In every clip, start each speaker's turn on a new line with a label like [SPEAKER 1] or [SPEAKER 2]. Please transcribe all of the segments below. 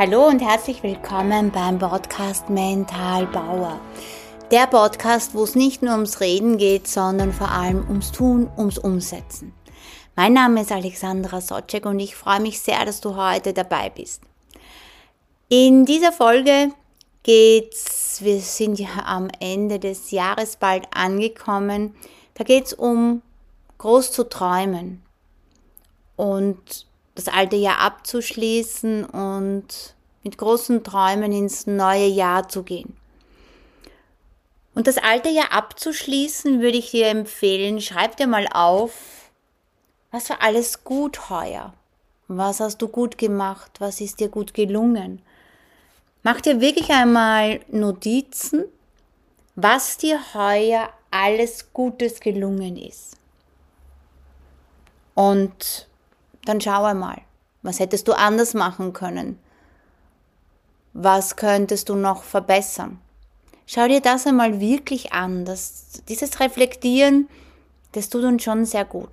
[SPEAKER 1] Hallo und herzlich willkommen beim Podcast Mental Bauer. Der Podcast, wo es nicht nur ums Reden geht, sondern vor allem ums Tun, ums Umsetzen. Mein Name ist Alexandra Socek und ich freue mich sehr, dass du heute dabei bist. In dieser Folge geht's, wir sind ja am Ende des Jahres bald angekommen, da geht's um groß zu träumen und das alte Jahr abzuschließen und mit großen Träumen ins neue Jahr zu gehen. Und das alte Jahr abzuschließen, würde ich dir empfehlen, schreib dir mal auf, was war alles gut heuer? Was hast du gut gemacht? Was ist dir gut gelungen? Mach dir wirklich einmal Notizen, was dir heuer alles Gutes gelungen ist. Und dann schau einmal, was hättest du anders machen können? Was könntest du noch verbessern? Schau dir das einmal wirklich an. Das, dieses Reflektieren, das tut uns schon sehr gut.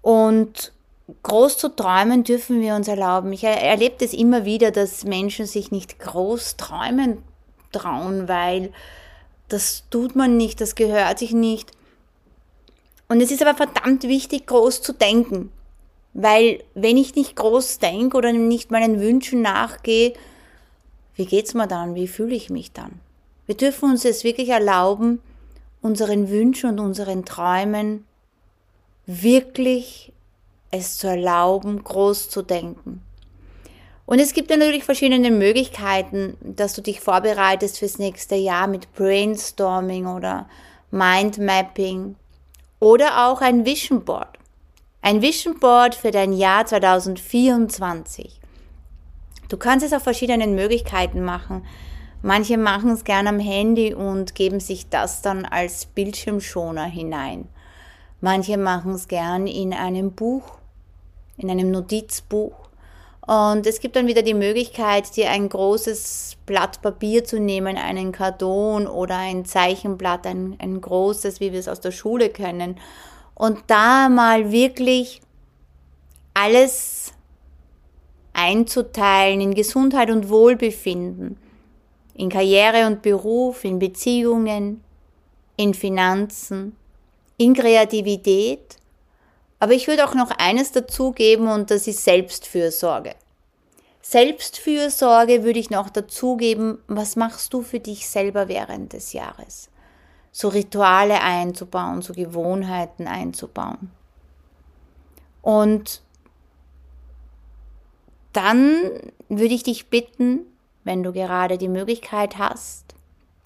[SPEAKER 1] Und groß zu träumen dürfen wir uns erlauben. Ich erlebe das immer wieder, dass Menschen sich nicht groß träumen trauen, weil das tut man nicht, das gehört sich nicht. Und es ist aber verdammt wichtig, groß zu denken. Weil wenn ich nicht groß denke oder nicht meinen Wünschen nachgehe, wie geht's mir dann? Wie fühle ich mich dann? Wir dürfen uns es wirklich erlauben, unseren Wünschen und unseren Träumen wirklich es zu erlauben, groß zu denken. Und es gibt natürlich verschiedene Möglichkeiten, dass du dich vorbereitest fürs nächste Jahr mit Brainstorming oder Mindmapping oder auch ein Vision Board. Ein Vision Board für dein Jahr 2024. Du kannst es auf verschiedenen Möglichkeiten machen. Manche machen es gern am Handy und geben sich das dann als Bildschirmschoner hinein. Manche machen es gern in einem Buch, in einem Notizbuch. Und es gibt dann wieder die Möglichkeit, dir ein großes Blatt Papier zu nehmen, einen Karton oder ein Zeichenblatt, ein, ein großes, wie wir es aus der Schule kennen, und da mal wirklich alles einzuteilen in Gesundheit und Wohlbefinden, in Karriere und Beruf, in Beziehungen, in Finanzen, in Kreativität. Aber ich würde auch noch eines dazugeben und das ist Selbstfürsorge. Selbstfürsorge würde ich noch dazugeben, was machst du für dich selber während des Jahres? So Rituale einzubauen, so Gewohnheiten einzubauen. Und dann würde ich dich bitten, wenn du gerade die Möglichkeit hast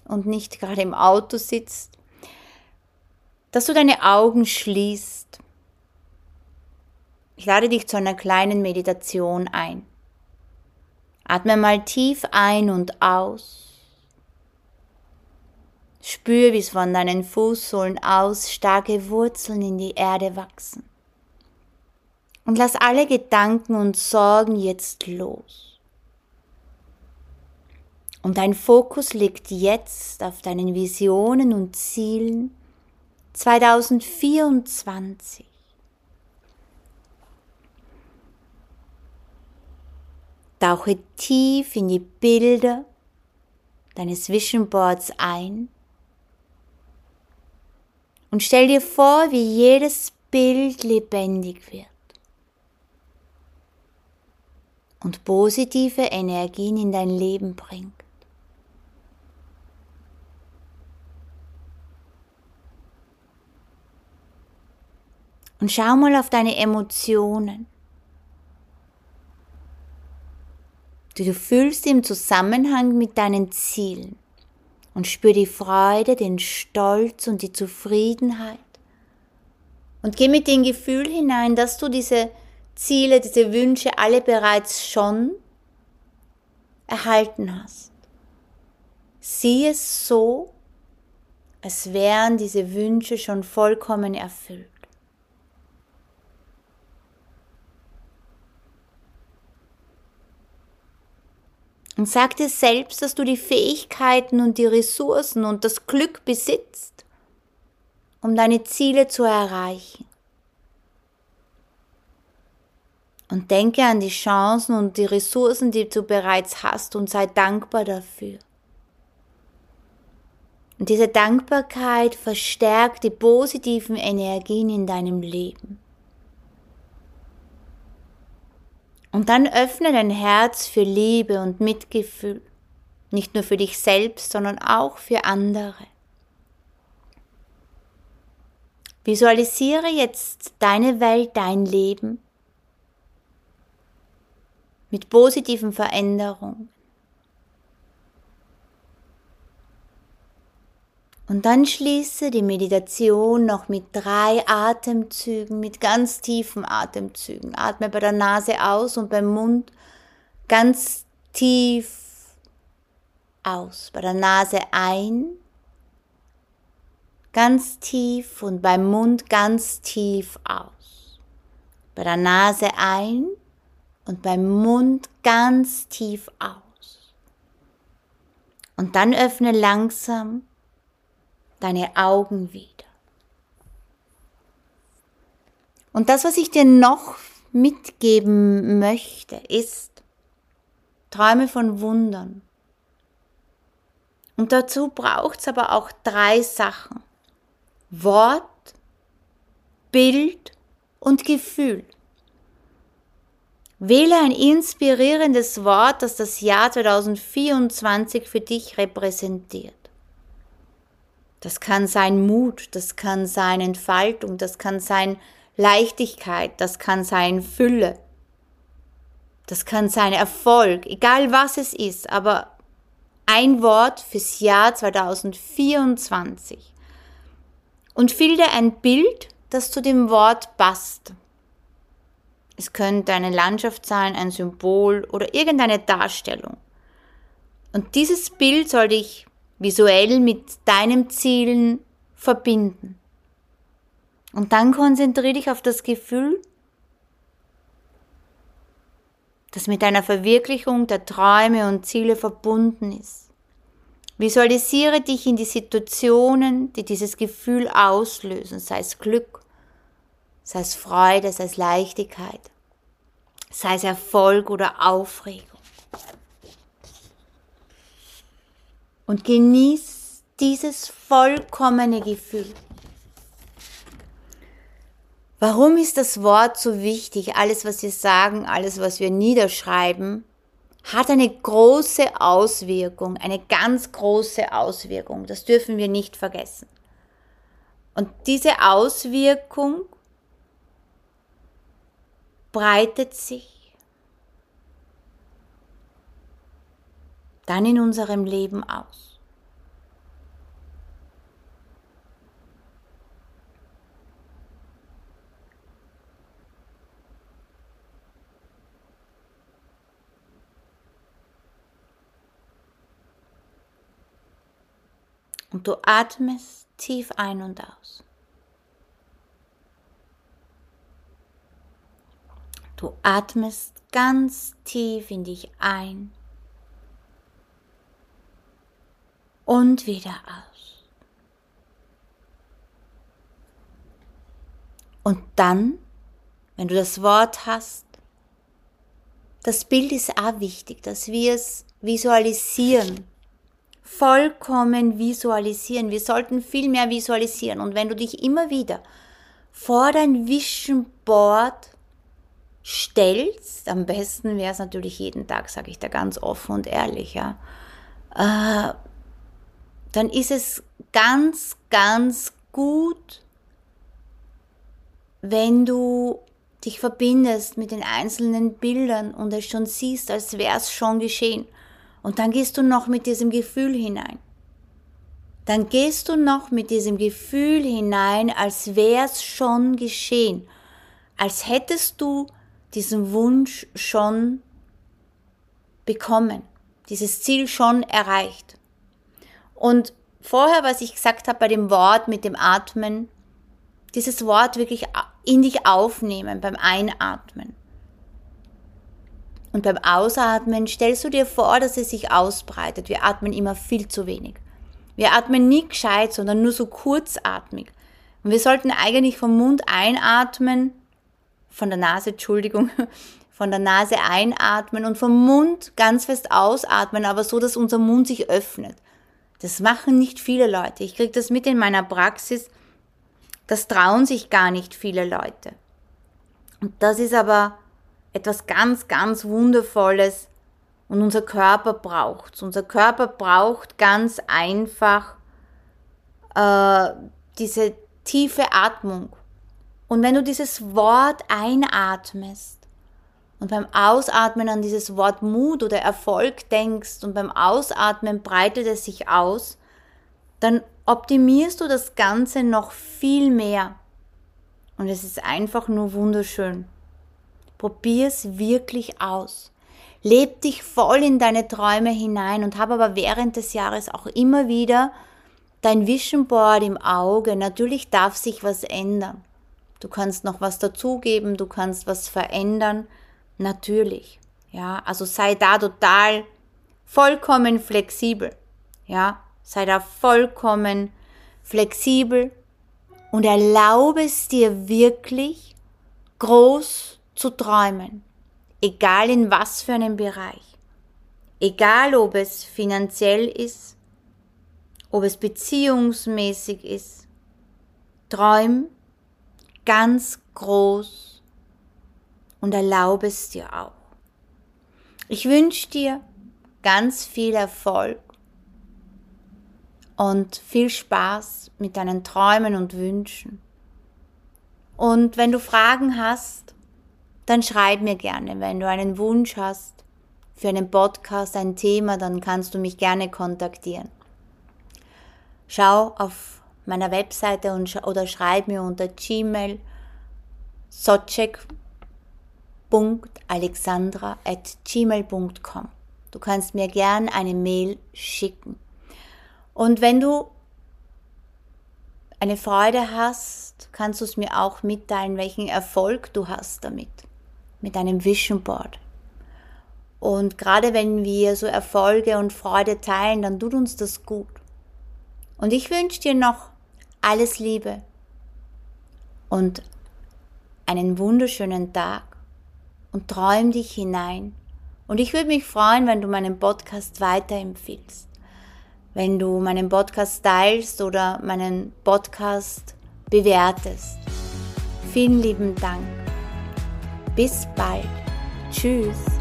[SPEAKER 1] und nicht gerade im Auto sitzt, dass du deine Augen schließt. Ich lade dich zu einer kleinen Meditation ein. Atme mal tief ein und aus. Spür, wie es von deinen Fußsohlen aus starke Wurzeln in die Erde wachsen. Und lass alle Gedanken und Sorgen jetzt los. Und dein Fokus liegt jetzt auf deinen Visionen und Zielen 2024. Tauche tief in die Bilder deines Vision Boards ein und stell dir vor, wie jedes Bild lebendig wird. Und positive Energien in dein Leben bringt. Und schau mal auf deine Emotionen, die du fühlst im Zusammenhang mit deinen Zielen und spür die Freude, den Stolz und die Zufriedenheit. Und geh mit dem Gefühl hinein, dass du diese Ziele, diese Wünsche alle bereits schon erhalten hast. Sieh es so, als wären diese Wünsche schon vollkommen erfüllt. Und sag dir selbst, dass du die Fähigkeiten und die Ressourcen und das Glück besitzt, um deine Ziele zu erreichen. Und denke an die Chancen und die Ressourcen, die du bereits hast und sei dankbar dafür. Und diese Dankbarkeit verstärkt die positiven Energien in deinem Leben. Und dann öffne dein Herz für Liebe und Mitgefühl, nicht nur für dich selbst, sondern auch für andere. Visualisiere jetzt deine Welt, dein Leben mit positiven Veränderungen. Und dann schließe die Meditation noch mit drei Atemzügen, mit ganz tiefen Atemzügen. Atme bei der Nase aus und beim Mund ganz tief aus. Bei der Nase ein, ganz tief und beim Mund ganz tief aus. Bei der Nase ein und beim Mund ganz tief aus. Und dann öffne langsam deine Augen wieder. Und das, was ich dir noch mitgeben möchte, ist, träume von Wundern. Und dazu braucht es aber auch drei Sachen. Wort, Bild und Gefühl. Wähle ein inspirierendes Wort, das das Jahr 2024 für dich repräsentiert. Das kann sein Mut, das kann sein Entfaltung, das kann sein Leichtigkeit, das kann sein Fülle, das kann sein Erfolg, egal was es ist, aber ein Wort fürs Jahr 2024. Und filter ein Bild, das zu dem Wort passt. Es könnte eine Landschaft sein, ein Symbol oder irgendeine Darstellung. Und dieses Bild soll dich visuell mit deinen Zielen verbinden. Und dann konzentriere dich auf das Gefühl, das mit deiner Verwirklichung der Träume und Ziele verbunden ist. Visualisiere dich in die Situationen, die dieses Gefühl auslösen, sei es Glück, sei es Freude, sei es Leichtigkeit, sei es Erfolg oder Aufregung. Und genieß dieses vollkommene Gefühl. Warum ist das Wort so wichtig? Alles, was wir sagen, alles, was wir niederschreiben, hat eine große Auswirkung, eine ganz große Auswirkung. Das dürfen wir nicht vergessen. Und diese Auswirkung breitet sich dann in unserem Leben aus. Und du atmest tief ein und aus. Du atmest ganz tief in dich ein und wieder aus. Und dann, wenn du das Wort hast, das Bild ist auch wichtig, dass wir es visualisieren. Vollkommen visualisieren. Wir sollten viel mehr visualisieren. Und wenn du dich immer wieder vor dein Vision Board stellst, am besten wäre es natürlich jeden Tag, sage ich da ganz offen und ehrlich, ja, äh, dann ist es ganz, ganz gut, wenn du dich verbindest mit den einzelnen Bildern und es schon siehst, als wäre es schon geschehen. Und dann gehst du noch mit diesem Gefühl hinein. Dann gehst du noch mit diesem Gefühl hinein, als wäre es schon geschehen. Als hättest du diesen Wunsch schon bekommen, dieses Ziel schon erreicht. Und vorher, was ich gesagt habe bei dem Wort mit dem Atmen, dieses Wort wirklich in dich aufnehmen beim Einatmen. Und beim Ausatmen stellst du dir vor, dass es sich ausbreitet. Wir atmen immer viel zu wenig. Wir atmen nie gescheit, sondern nur so kurzatmig. Und wir sollten eigentlich vom Mund einatmen, von der Nase, Entschuldigung, von der Nase einatmen und vom Mund ganz fest ausatmen, aber so, dass unser Mund sich öffnet. Das machen nicht viele Leute. Ich kriege das mit in meiner Praxis. Das trauen sich gar nicht viele Leute. Und das ist aber etwas ganz, ganz Wundervolles und unser Körper braucht Unser Körper braucht ganz einfach äh, diese tiefe Atmung. Und wenn du dieses Wort einatmest und beim Ausatmen an dieses Wort Mut oder Erfolg denkst und beim Ausatmen breitet es sich aus, dann optimierst du das Ganze noch viel mehr. Und es ist einfach nur wunderschön. Probier es wirklich aus. Leb dich voll in deine Träume hinein und hab aber während des Jahres auch immer wieder dein Vision Board im Auge. Natürlich darf sich was ändern. Du kannst noch was dazugeben, du kannst was verändern. Natürlich. Ja, also sei da total vollkommen flexibel. Ja, sei da vollkommen flexibel und erlaube es dir wirklich groß zu träumen. Egal in was für einem Bereich. Egal ob es finanziell ist, ob es beziehungsmäßig ist. Träum ganz groß und erlaube es dir auch. Ich wünsche dir ganz viel Erfolg und viel Spaß mit deinen Träumen und Wünschen. Und wenn du Fragen hast, dann schreib mir gerne. Wenn du einen Wunsch hast für einen Podcast, ein Thema, dann kannst du mich gerne kontaktieren. Schau auf meiner Webseite und, oder schreib mir unter gmail socek.alexandra.gmail.com. Du kannst mir gern eine Mail schicken. Und wenn du eine Freude hast, kannst du es mir auch mitteilen, welchen Erfolg du hast damit, mit deinem Vision Board. Und gerade wenn wir so Erfolge und Freude teilen, dann tut uns das gut. Und ich wünsche dir noch alles Liebe und einen wunderschönen Tag und träum dich hinein. Und ich würde mich freuen, wenn du meinen Podcast weiterempfiehlst. Wenn du meinen Podcast teilst oder meinen Podcast bewertest. Vielen lieben Dank. Bis bald. Tschüss.